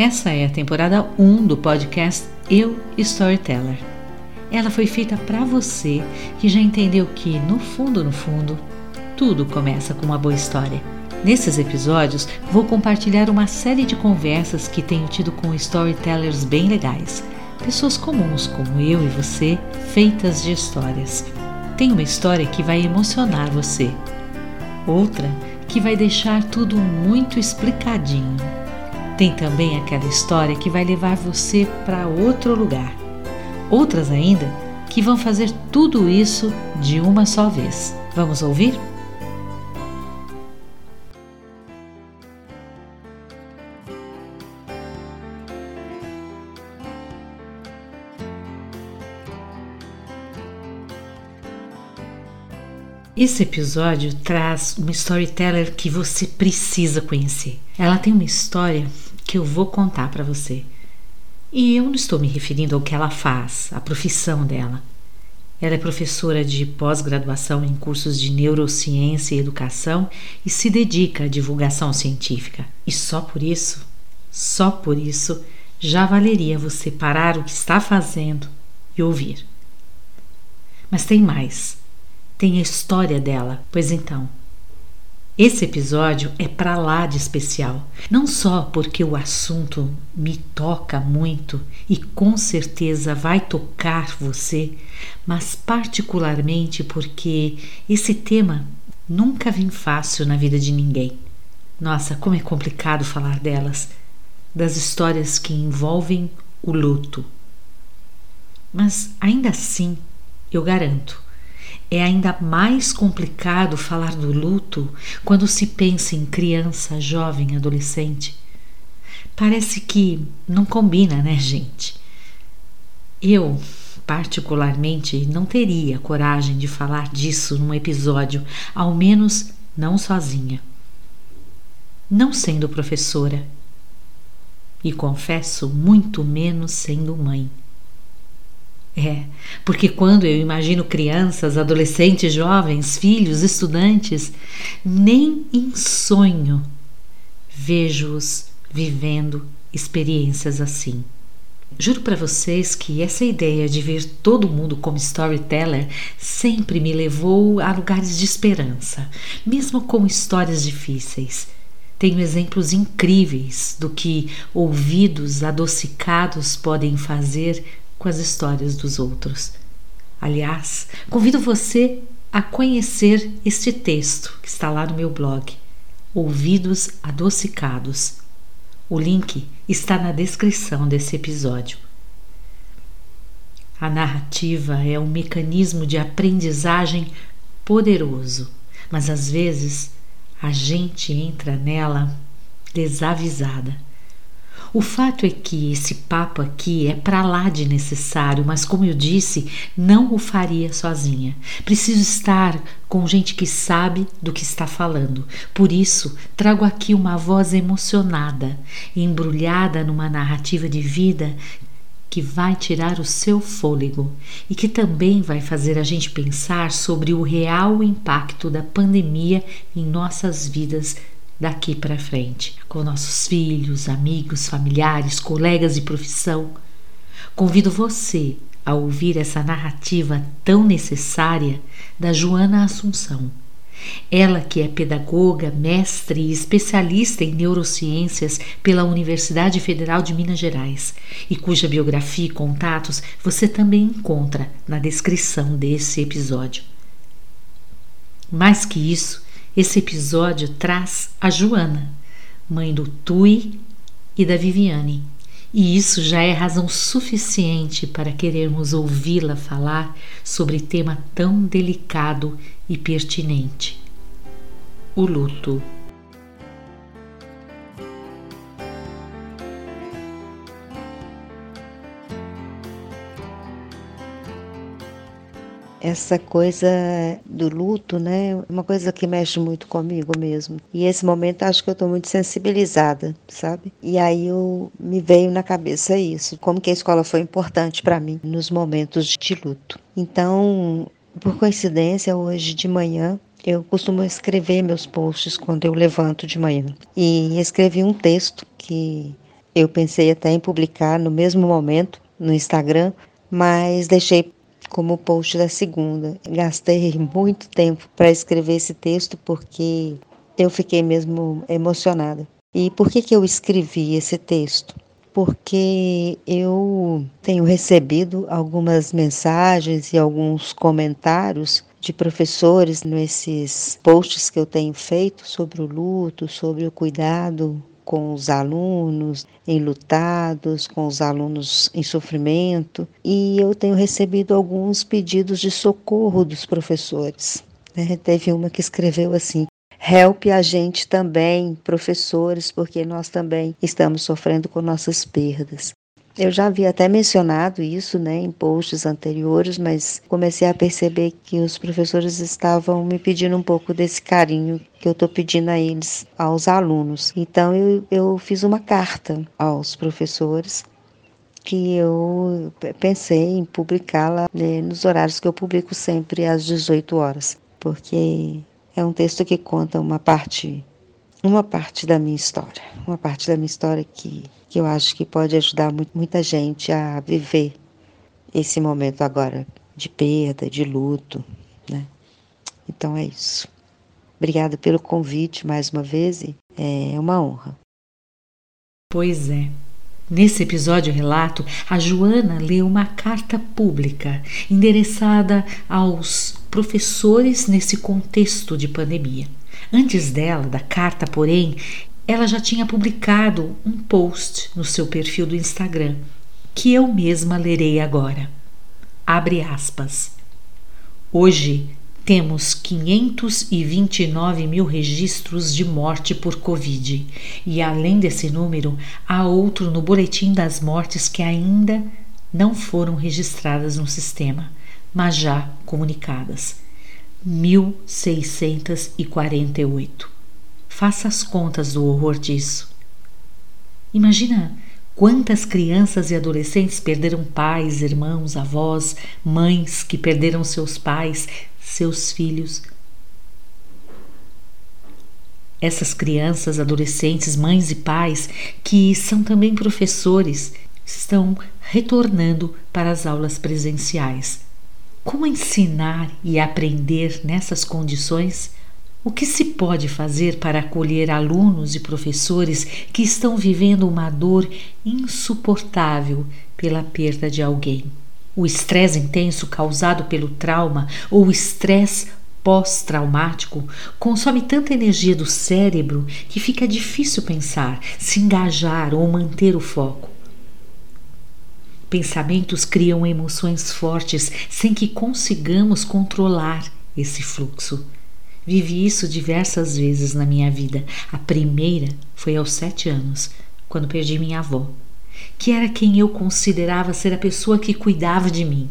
Essa é a temporada 1 do podcast Eu Storyteller. Ela foi feita para você que já entendeu que, no fundo, no fundo, tudo começa com uma boa história. Nesses episódios, vou compartilhar uma série de conversas que tenho tido com storytellers bem legais, pessoas comuns como eu e você, feitas de histórias. Tem uma história que vai emocionar você, outra que vai deixar tudo muito explicadinho. Tem também aquela história que vai levar você para outro lugar. Outras ainda que vão fazer tudo isso de uma só vez. Vamos ouvir? Esse episódio traz uma storyteller que você precisa conhecer. Ela tem uma história que eu vou contar para você. E eu não estou me referindo ao que ela faz, à profissão dela. Ela é professora de pós-graduação em cursos de neurociência e educação e se dedica à divulgação científica. E só por isso, só por isso, já valeria você parar o que está fazendo e ouvir. Mas tem mais tem a história dela. Pois então, esse episódio é para lá de especial, não só porque o assunto me toca muito e com certeza vai tocar você, mas particularmente porque esse tema nunca vem fácil na vida de ninguém. Nossa, como é complicado falar delas, das histórias que envolvem o luto. Mas ainda assim, eu garanto, é ainda mais complicado falar do luto quando se pensa em criança, jovem, adolescente. Parece que não combina, né, gente? Eu, particularmente, não teria coragem de falar disso num episódio, ao menos não sozinha. Não sendo professora. E confesso, muito menos sendo mãe. É, porque quando eu imagino crianças, adolescentes, jovens, filhos, estudantes, nem em sonho vejo-os vivendo experiências assim. Juro para vocês que essa ideia de ver todo mundo como storyteller sempre me levou a lugares de esperança, mesmo com histórias difíceis. Tenho exemplos incríveis do que ouvidos adocicados podem fazer com as histórias dos outros. Aliás, convido você a conhecer este texto que está lá no meu blog, Ouvidos Adocicados. O link está na descrição desse episódio. A narrativa é um mecanismo de aprendizagem poderoso, mas às vezes a gente entra nela desavisada. O fato é que esse papo aqui é para lá de necessário, mas como eu disse, não o faria sozinha. Preciso estar com gente que sabe do que está falando. Por isso, trago aqui uma voz emocionada, embrulhada numa narrativa de vida que vai tirar o seu fôlego e que também vai fazer a gente pensar sobre o real impacto da pandemia em nossas vidas daqui para frente, com nossos filhos, amigos, familiares, colegas de profissão. Convido você a ouvir essa narrativa tão necessária da Joana Assunção. Ela que é pedagoga, mestre e especialista em neurociências pela Universidade Federal de Minas Gerais e cuja biografia e contatos você também encontra na descrição desse episódio. Mais que isso, esse episódio traz a Joana, mãe do Tui e da Viviane, e isso já é razão suficiente para querermos ouvi-la falar sobre tema tão delicado e pertinente: o luto. Essa coisa do luto, né? Uma coisa que mexe muito comigo mesmo. E esse momento acho que eu estou muito sensibilizada, sabe? E aí eu me veio na cabeça isso, como que a escola foi importante para mim nos momentos de luto. Então, por coincidência, hoje de manhã eu costumo escrever meus posts quando eu levanto de manhã. E escrevi um texto que Eu pensei até em publicar no mesmo momento no Instagram, mas deixei como post da segunda. Gastei muito tempo para escrever esse texto porque eu fiquei mesmo emocionada. E por que, que eu escrevi esse texto? Porque eu tenho recebido algumas mensagens e alguns comentários de professores nesses posts que eu tenho feito sobre o luto, sobre o cuidado com os alunos enlutados, com os alunos em sofrimento, e eu tenho recebido alguns pedidos de socorro dos professores. Né? Teve uma que escreveu assim: Help a gente também, professores, porque nós também estamos sofrendo com nossas perdas. Eu já havia até mencionado isso né, em posts anteriores, mas comecei a perceber que os professores estavam me pedindo um pouco desse carinho que eu estou pedindo a eles, aos alunos. Então eu, eu fiz uma carta aos professores que eu pensei em publicá-la né, nos horários que eu publico sempre às 18 horas, porque é um texto que conta uma parte uma parte da minha história, uma parte da minha história que, que eu acho que pode ajudar muito, muita gente a viver esse momento agora de perda, de luto, né? Então é isso. Obrigada pelo convite mais uma vez, é uma honra. Pois é. Nesse episódio relato, a Joana leu uma carta pública endereçada aos professores nesse contexto de pandemia. Antes dela, da carta, porém, ela já tinha publicado um post no seu perfil do Instagram, que eu mesma lerei agora. Abre aspas. Hoje temos 529 mil registros de morte por Covid, e além desse número, há outro no boletim das mortes que ainda não foram registradas no sistema, mas já comunicadas. 1648. Faça as contas do horror disso. Imagina quantas crianças e adolescentes perderam pais, irmãos, avós, mães que perderam seus pais, seus filhos. Essas crianças, adolescentes, mães e pais, que são também professores, estão retornando para as aulas presenciais como ensinar e aprender nessas condições? O que se pode fazer para acolher alunos e professores que estão vivendo uma dor insuportável pela perda de alguém? O estresse intenso causado pelo trauma ou estresse pós-traumático consome tanta energia do cérebro que fica difícil pensar, se engajar ou manter o foco. Pensamentos criam emoções fortes sem que consigamos controlar esse fluxo. Vivi isso diversas vezes na minha vida. A primeira foi aos sete anos, quando perdi minha avó, que era quem eu considerava ser a pessoa que cuidava de mim.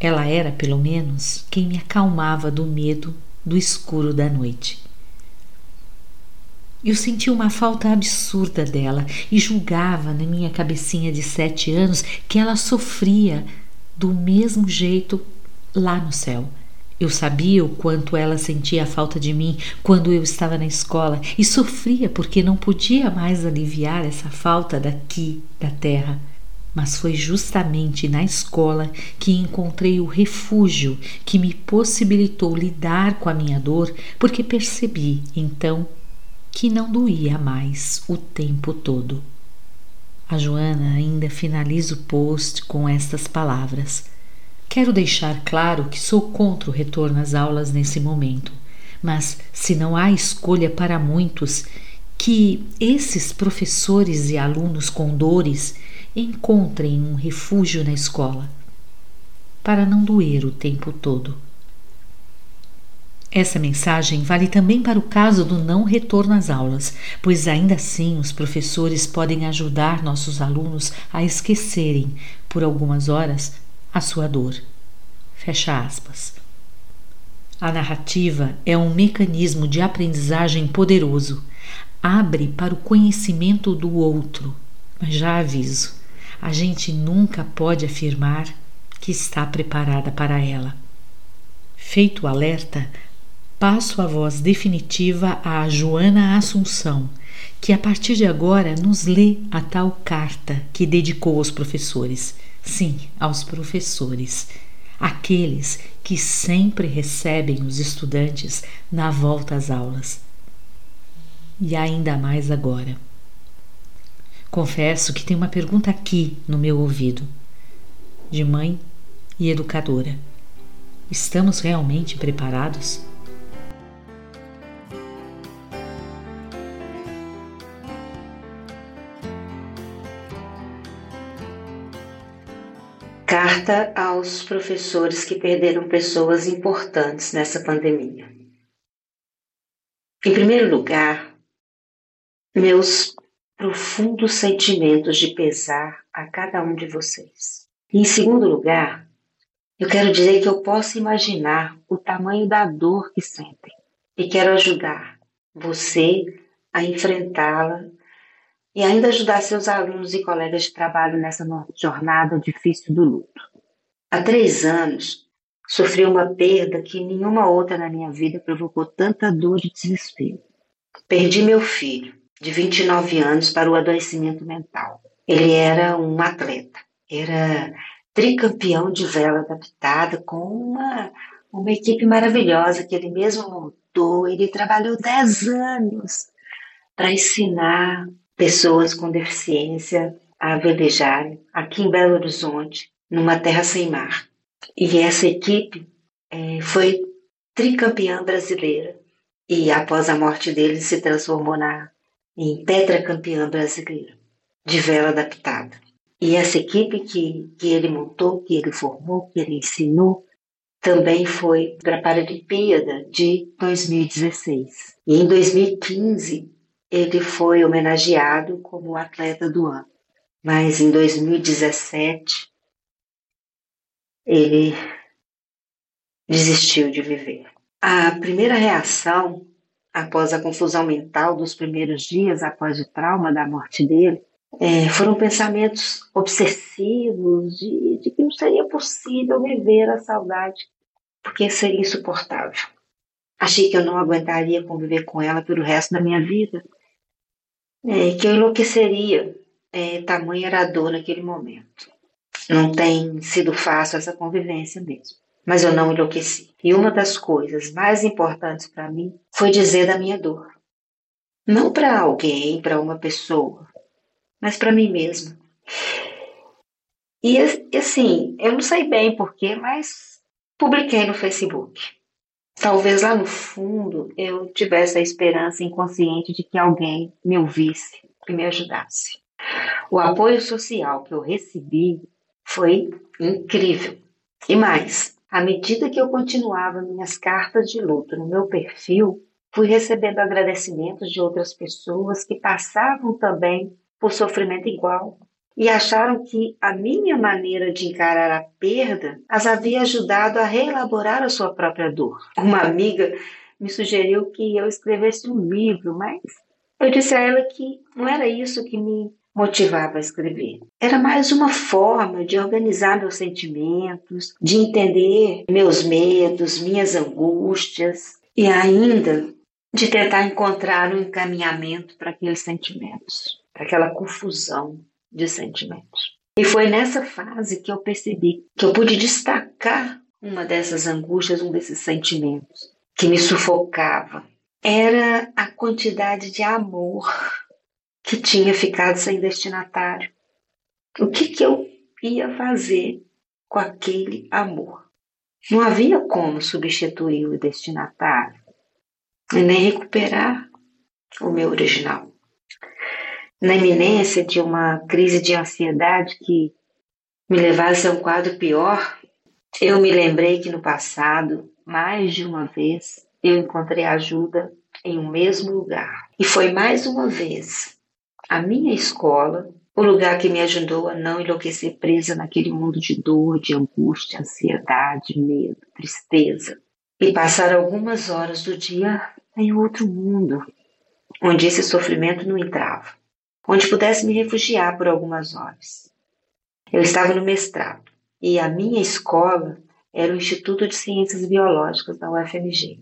Ela era, pelo menos, quem me acalmava do medo do escuro da noite. Eu senti uma falta absurda dela e julgava na minha cabecinha de sete anos que ela sofria do mesmo jeito lá no céu. Eu sabia o quanto ela sentia a falta de mim quando eu estava na escola e sofria porque não podia mais aliviar essa falta daqui, da terra. Mas foi justamente na escola que encontrei o refúgio que me possibilitou lidar com a minha dor, porque percebi então que não doía mais o tempo todo. A Joana ainda finaliza o post com estas palavras. Quero deixar claro que sou contra o retorno às aulas nesse momento, mas se não há escolha para muitos, que esses professores e alunos com dores encontrem um refúgio na escola, para não doer o tempo todo. Essa mensagem vale também para o caso do não retorno às aulas, pois ainda assim os professores podem ajudar nossos alunos a esquecerem, por algumas horas, a sua dor. Fecha aspas. A narrativa é um mecanismo de aprendizagem poderoso. Abre para o conhecimento do outro. Mas já aviso, a gente nunca pode afirmar que está preparada para ela. Feito o alerta, passo a voz definitiva a Joana Assunção, que a partir de agora nos lê a tal carta que dedicou aos professores. Sim, aos professores, aqueles que sempre recebem os estudantes na volta às aulas. E ainda mais agora. Confesso que tem uma pergunta aqui no meu ouvido, de mãe e educadora. Estamos realmente preparados? Carta aos professores que perderam pessoas importantes nessa pandemia. Em primeiro lugar, meus profundos sentimentos de pesar a cada um de vocês. E em segundo lugar, eu quero dizer que eu posso imaginar o tamanho da dor que sentem e quero ajudar você a enfrentá-la e ainda ajudar seus alunos e colegas de trabalho nessa jornada difícil do luto. Há três anos, sofri uma perda que nenhuma outra na minha vida provocou tanta dor e desespero. Perdi meu filho, de 29 anos, para o adoecimento mental. Ele era um atleta, era tricampeão de vela adaptada com uma, uma equipe maravilhosa que ele mesmo montou. Ele trabalhou 10 anos para ensinar pessoas com deficiência a velejarem aqui em Belo Horizonte, numa terra sem mar. E essa equipe é, foi tricampeã brasileira e após a morte dele se transformou na, em tetracampeã brasileira de vela adaptada. E essa equipe que, que ele montou, que ele formou, que ele ensinou, também foi para a Paralimpíada de 2016. E em 2015 ele foi homenageado como atleta do ano. Mas em 2017 ele desistiu de viver. A primeira reação após a confusão mental dos primeiros dias após o trauma da morte dele é, foram pensamentos obsessivos de, de que não seria possível viver a saudade, porque seria insuportável. Achei que eu não aguentaria conviver com ela pelo resto da minha vida é, que eu enlouqueceria, é, tamanha era a dor naquele momento. Não tem sido fácil essa convivência mesmo, mas eu não enlouqueci. E uma das coisas mais importantes para mim foi dizer da minha dor. Não para alguém, para uma pessoa, mas para mim mesma. E assim, eu não sei bem porquê, mas publiquei no Facebook. Talvez lá no fundo eu tivesse a esperança inconsciente de que alguém me ouvisse e me ajudasse. O apoio social que eu recebi foi incrível. E mais, à medida que eu continuava minhas cartas de luto no meu perfil, fui recebendo agradecimentos de outras pessoas que passavam também por sofrimento igual e acharam que a minha maneira de encarar a perda as havia ajudado a reelaborar a sua própria dor. Uma amiga me sugeriu que eu escrevesse um livro, mas eu disse a ela que não era isso que me motivava a escrever. Era mais uma forma de organizar meus sentimentos, de entender meus medos, minhas angústias e ainda de tentar encontrar um encaminhamento para aqueles sentimentos, para aquela confusão de sentimentos. E foi nessa fase que eu percebi que eu pude destacar uma dessas angústias, um desses sentimentos que me sufocava. Era a quantidade de amor que tinha ficado sem destinatário. O que, que eu ia fazer com aquele amor? Não havia como substituir o destinatário e nem recuperar o meu original na iminência de uma crise de ansiedade que me levasse a um quadro pior, eu me lembrei que no passado, mais de uma vez, eu encontrei ajuda em um mesmo lugar. E foi mais uma vez a minha escola o lugar que me ajudou a não enlouquecer presa naquele mundo de dor, de angústia, ansiedade, medo, tristeza. E passar algumas horas do dia em outro mundo, onde esse sofrimento não entrava onde pudesse me refugiar por algumas horas. Eu estava no mestrado e a minha escola era o Instituto de Ciências Biológicas da UFMG.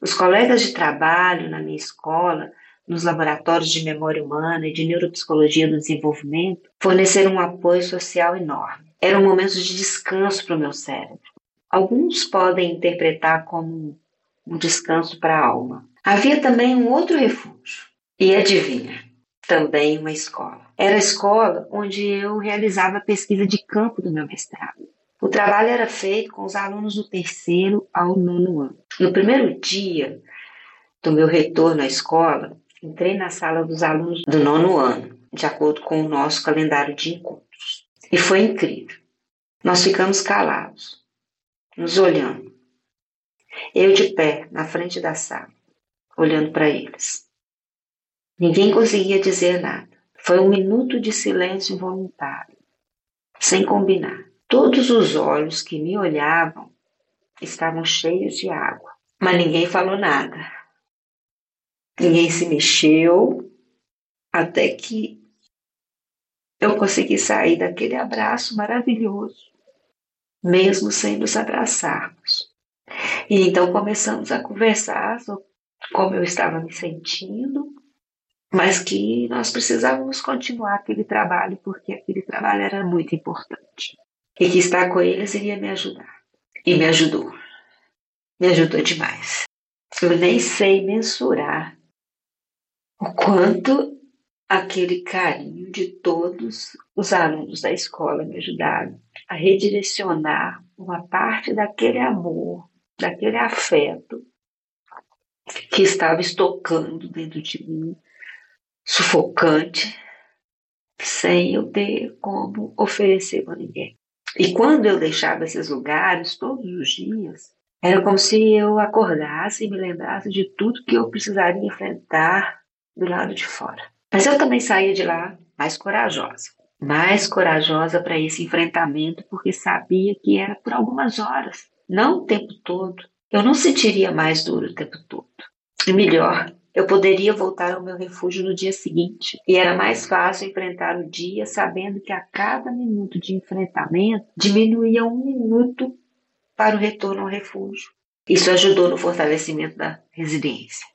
Os colegas de trabalho na minha escola, nos laboratórios de memória humana e de neuropsicologia do desenvolvimento, forneceram um apoio social enorme. Eram momentos de descanso para o meu cérebro. Alguns podem interpretar como um descanso para a alma. Havia também um outro refúgio. E adivinha? Também uma escola. Era a escola onde eu realizava a pesquisa de campo do meu mestrado. O trabalho era feito com os alunos do terceiro ao nono ano. No primeiro dia do meu retorno à escola, entrei na sala dos alunos do nono ano, de acordo com o nosso calendário de encontros. E foi incrível. Nós ficamos calados, nos olhando. Eu de pé, na frente da sala, olhando para eles. Ninguém conseguia dizer nada. Foi um minuto de silêncio voluntário, sem combinar. Todos os olhos que me olhavam estavam cheios de água, mas ninguém falou nada. Ninguém se mexeu até que eu consegui sair daquele abraço maravilhoso, mesmo sem nos abraçarmos. E então começamos a conversar sobre como eu estava me sentindo, mas que nós precisávamos continuar aquele trabalho porque aquele trabalho era muito importante e que estar com eles iria me ajudar. E me ajudou. Me ajudou demais. Eu nem sei mensurar o quanto aquele carinho de todos os alunos da escola me ajudaram a redirecionar uma parte daquele amor, daquele afeto que estava estocando dentro de mim, sufocante, sem eu ter como oferecer a ninguém. E quando eu deixava esses lugares todos os dias, era como se eu acordasse e me lembrasse de tudo que eu precisaria enfrentar do lado de fora. Mas eu também saía de lá mais corajosa. Mais corajosa para esse enfrentamento, porque sabia que era por algumas horas, não o tempo todo. Eu não sentiria mais duro o tempo todo. E melhor, eu poderia voltar ao meu refúgio no dia seguinte. E era mais fácil enfrentar o dia sabendo que a cada minuto de enfrentamento diminuía um minuto para o retorno ao refúgio. Isso ajudou no fortalecimento da resiliência.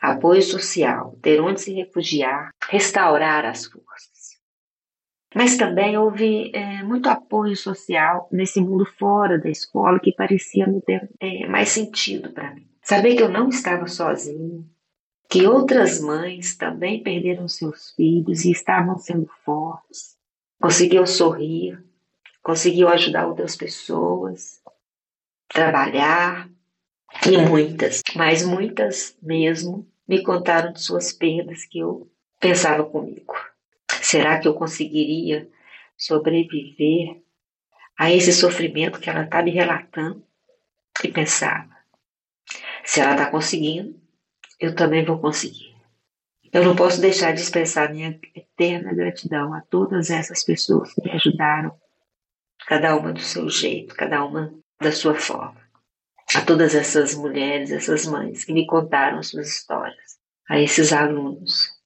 Apoio social, ter onde se refugiar, restaurar as forças. Mas também houve é, muito apoio social nesse mundo fora da escola que parecia não ter é, mais sentido para mim. Saber que eu não estava sozinho, que outras mães também perderam seus filhos e estavam sendo fortes, conseguiu sorrir, conseguiu ajudar outras pessoas, trabalhar, e muitas, mas muitas mesmo, me contaram de suas perdas que eu pensava comigo. Será que eu conseguiria sobreviver a esse sofrimento que ela está me relatando? E pensava, se ela está conseguindo, eu também vou conseguir. Eu não posso deixar de expressar minha eterna gratidão a todas essas pessoas que me ajudaram, cada uma do seu jeito, cada uma da sua forma. A todas essas mulheres, essas mães que me contaram suas histórias, a esses alunos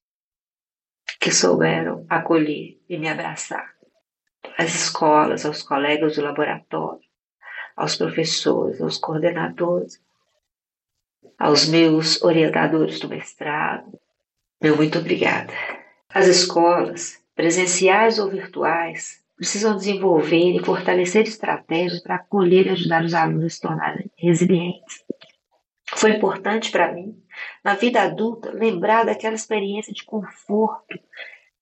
que souberam acolher e me abraçar, às escolas, aos colegas do laboratório, aos professores, aos coordenadores, aos meus orientadores do mestrado, meu muito obrigada. As escolas, presenciais ou virtuais, precisam desenvolver e fortalecer estratégias para acolher e ajudar os alunos a se tornarem resilientes. Foi importante para mim, na vida adulta, lembrar daquela experiência de conforto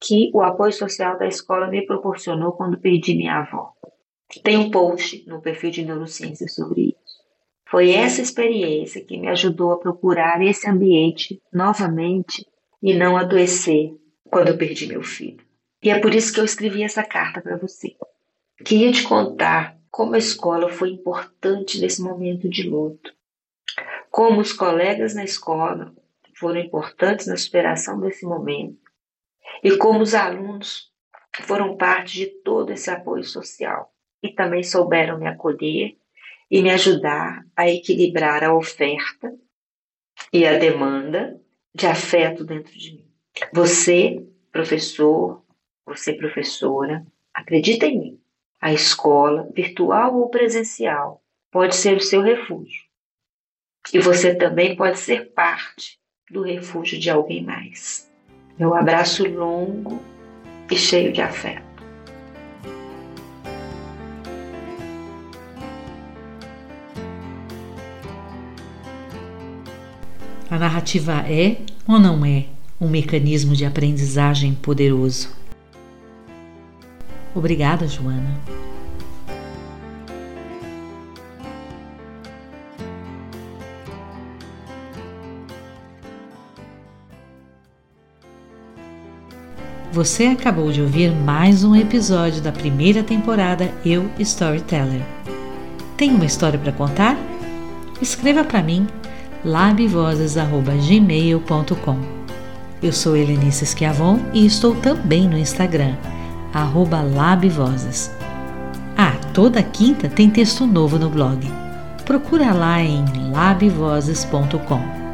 que o apoio social da escola me proporcionou quando perdi minha avó. Tem um post no perfil de neurociência sobre isso. Foi essa experiência que me ajudou a procurar esse ambiente novamente e não adoecer quando eu perdi meu filho. E é por isso que eu escrevi essa carta para você. Queria te contar como a escola foi importante nesse momento de luto, como os colegas na escola foram importantes na superação desse momento e como os alunos foram parte de todo esse apoio social e também souberam me acolher e me ajudar a equilibrar a oferta e a demanda de afeto dentro de mim. Você, professor, você, professora, acredita em mim. A escola, virtual ou presencial, pode ser o seu refúgio. E você também pode ser parte do refúgio de alguém mais. Meu abraço longo e cheio de afeto. A narrativa é ou não é um mecanismo de aprendizagem poderoso? Obrigada, Joana. Você acabou de ouvir mais um episódio da primeira temporada Eu Storyteller. Tem uma história para contar? Escreva para mim labvozes@gmail.com. Eu sou Helenice Schiavon e estou também no Instagram @labvozes. Ah, toda quinta tem texto novo no blog. Procura lá em labvozes.com.